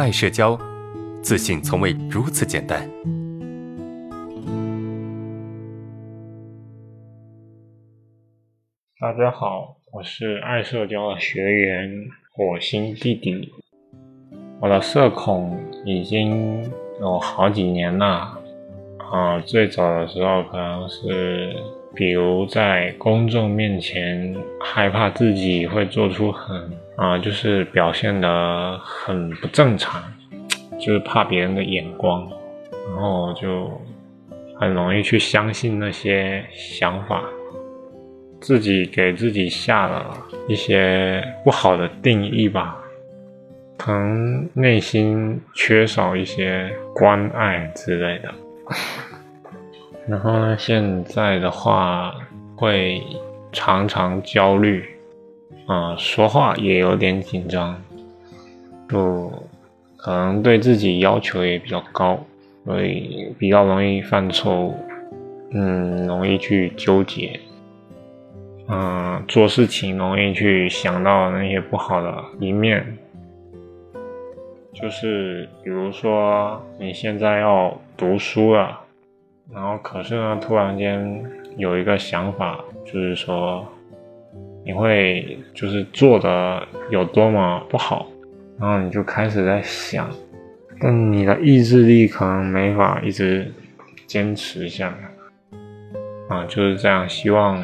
爱社交，自信从未如此简单。大家好，我是爱社交的学员火星弟弟。我的社恐已经有好几年了。啊，最早的时候可能是，比如在公众面前害怕自己会做出很啊，就是表现的很不正常，就是怕别人的眼光，然后就很容易去相信那些想法。自己给自己下了一些不好的定义吧，可能内心缺少一些关爱之类的。然后呢，现在的话会常常焦虑，啊，说话也有点紧张，就可能对自己要求也比较高，所以比较容易犯错误，嗯，容易去纠结。嗯，做事情容易去想到那些不好的一面，就是比如说你现在要读书了，然后可是呢，突然间有一个想法，就是说你会就是做的有多么不好，然后你就开始在想，但你的意志力可能没法一直坚持下来，啊，就是这样，希望。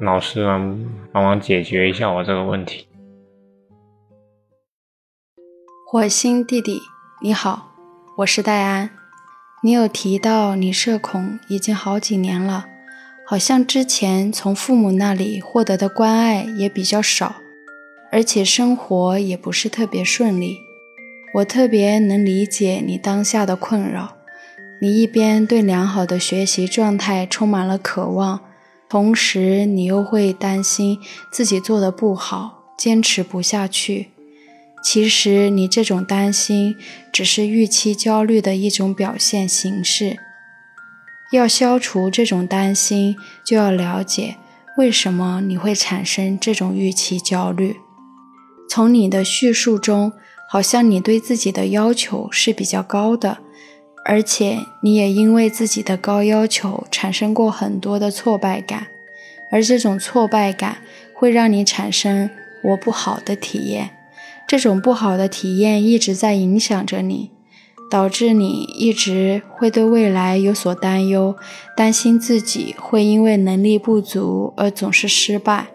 老师能帮忙解决一下我这个问题。火星弟弟，你好，我是戴安。你有提到你社恐已经好几年了，好像之前从父母那里获得的关爱也比较少，而且生活也不是特别顺利。我特别能理解你当下的困扰，你一边对良好的学习状态充满了渴望。同时，你又会担心自己做的不好，坚持不下去。其实，你这种担心只是预期焦虑的一种表现形式。要消除这种担心，就要了解为什么你会产生这种预期焦虑。从你的叙述中，好像你对自己的要求是比较高的。而且你也因为自己的高要求产生过很多的挫败感，而这种挫败感会让你产生我不好的体验，这种不好的体验一直在影响着你，导致你一直会对未来有所担忧，担心自己会因为能力不足而总是失败。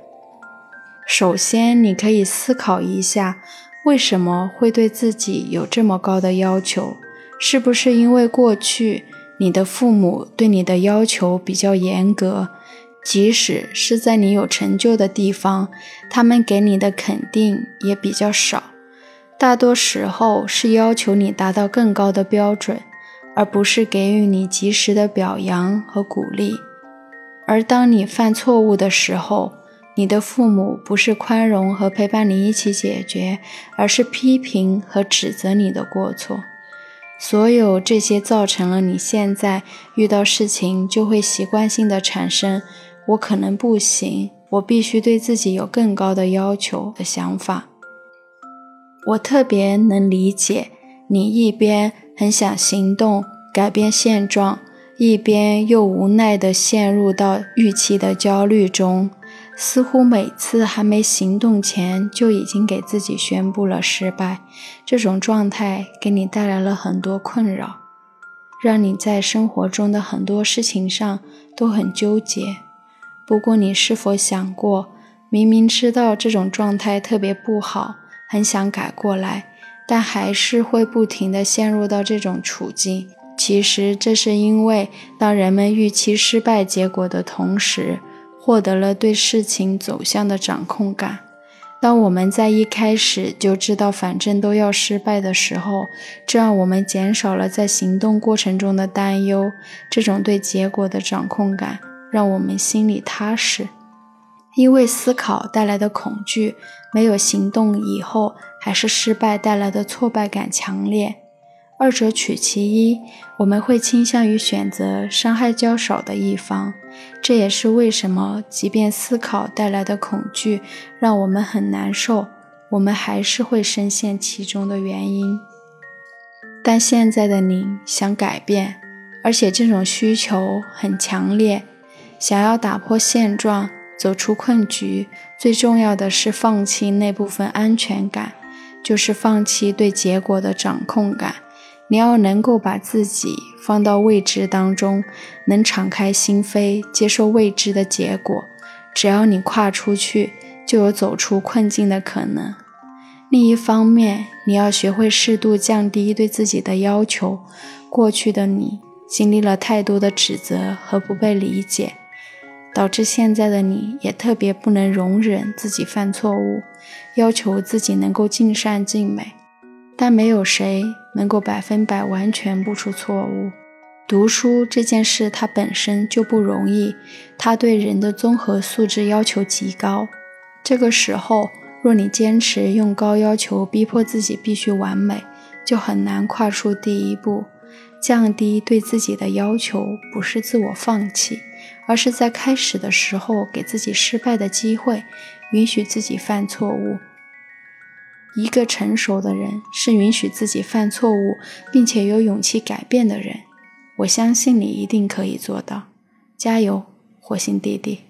首先，你可以思考一下，为什么会对自己有这么高的要求。是不是因为过去你的父母对你的要求比较严格，即使是在你有成就的地方，他们给你的肯定也比较少，大多时候是要求你达到更高的标准，而不是给予你及时的表扬和鼓励。而当你犯错误的时候，你的父母不是宽容和陪伴你一起解决，而是批评和指责你的过错。所有这些造成了你现在遇到事情就会习惯性的产生“我可能不行，我必须对自己有更高的要求”的想法。我特别能理解你一边很想行动改变现状，一边又无奈地陷入到预期的焦虑中。似乎每次还没行动前就已经给自己宣布了失败，这种状态给你带来了很多困扰，让你在生活中的很多事情上都很纠结。不过，你是否想过，明明知道这种状态特别不好，很想改过来，但还是会不停地陷入到这种处境？其实，这是因为当人们预期失败结果的同时，获得了对事情走向的掌控感。当我们在一开始就知道反正都要失败的时候，这让我们减少了在行动过程中的担忧。这种对结果的掌控感让我们心里踏实。因为思考带来的恐惧，没有行动以后还是失败带来的挫败感强烈。二者取其一，我们会倾向于选择伤害较少的一方。这也是为什么，即便思考带来的恐惧让我们很难受，我们还是会深陷其中的原因。但现在的你想改变，而且这种需求很强烈，想要打破现状，走出困局。最重要的是放弃那部分安全感，就是放弃对结果的掌控感。你要能够把自己放到未知当中，能敞开心扉，接受未知的结果。只要你跨出去，就有走出困境的可能。另一方面，你要学会适度降低对自己的要求。过去的你经历了太多的指责和不被理解，导致现在的你也特别不能容忍自己犯错误，要求自己能够尽善尽美。但没有谁能够百分百完全不出错误。读书这件事它本身就不容易，它对人的综合素质要求极高。这个时候，若你坚持用高要求逼迫自己必须完美，就很难跨出第一步。降低对自己的要求，不是自我放弃，而是在开始的时候给自己失败的机会，允许自己犯错误。一个成熟的人是允许自己犯错误，并且有勇气改变的人。我相信你一定可以做到，加油，火星弟弟。